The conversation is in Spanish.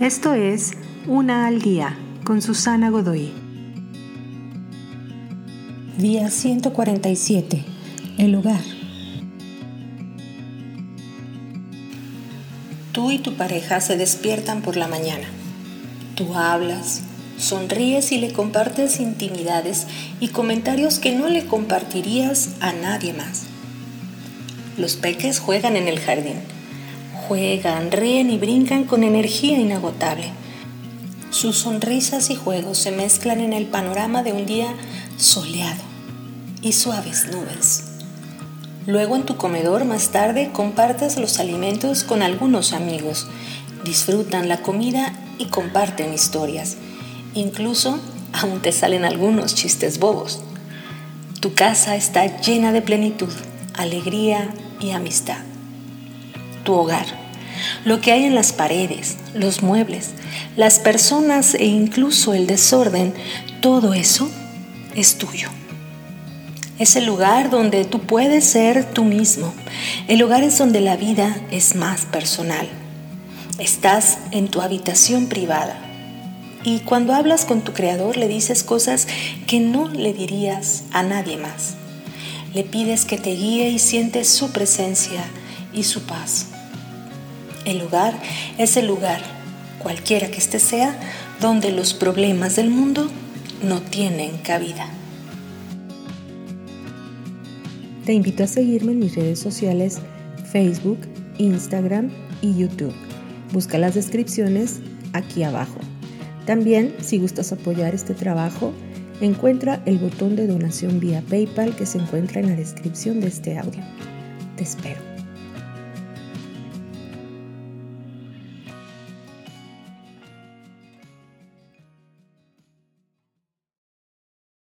Esto es Una al Día con Susana Godoy. Día 147. El hogar. Tú y tu pareja se despiertan por la mañana. Tú hablas, sonríes y le compartes intimidades y comentarios que no le compartirías a nadie más. Los peques juegan en el jardín. Juegan, ríen y brincan con energía inagotable. Sus sonrisas y juegos se mezclan en el panorama de un día soleado y suaves nubes. Luego en tu comedor más tarde compartes los alimentos con algunos amigos, disfrutan la comida y comparten historias. Incluso aún te salen algunos chistes bobos. Tu casa está llena de plenitud, alegría y amistad. Tu hogar, lo que hay en las paredes, los muebles, las personas e incluso el desorden, todo eso es tuyo. Es el lugar donde tú puedes ser tú mismo. El lugar es donde la vida es más personal. Estás en tu habitación privada. Y cuando hablas con tu creador le dices cosas que no le dirías a nadie más. Le pides que te guíe y sientes su presencia y su paz. El lugar es el lugar, cualquiera que este sea, donde los problemas del mundo no tienen cabida. Te invito a seguirme en mis redes sociales Facebook, Instagram y YouTube. Busca las descripciones aquí abajo. También, si gustas apoyar este trabajo, encuentra el botón de donación vía PayPal que se encuentra en la descripción de este audio. Te espero.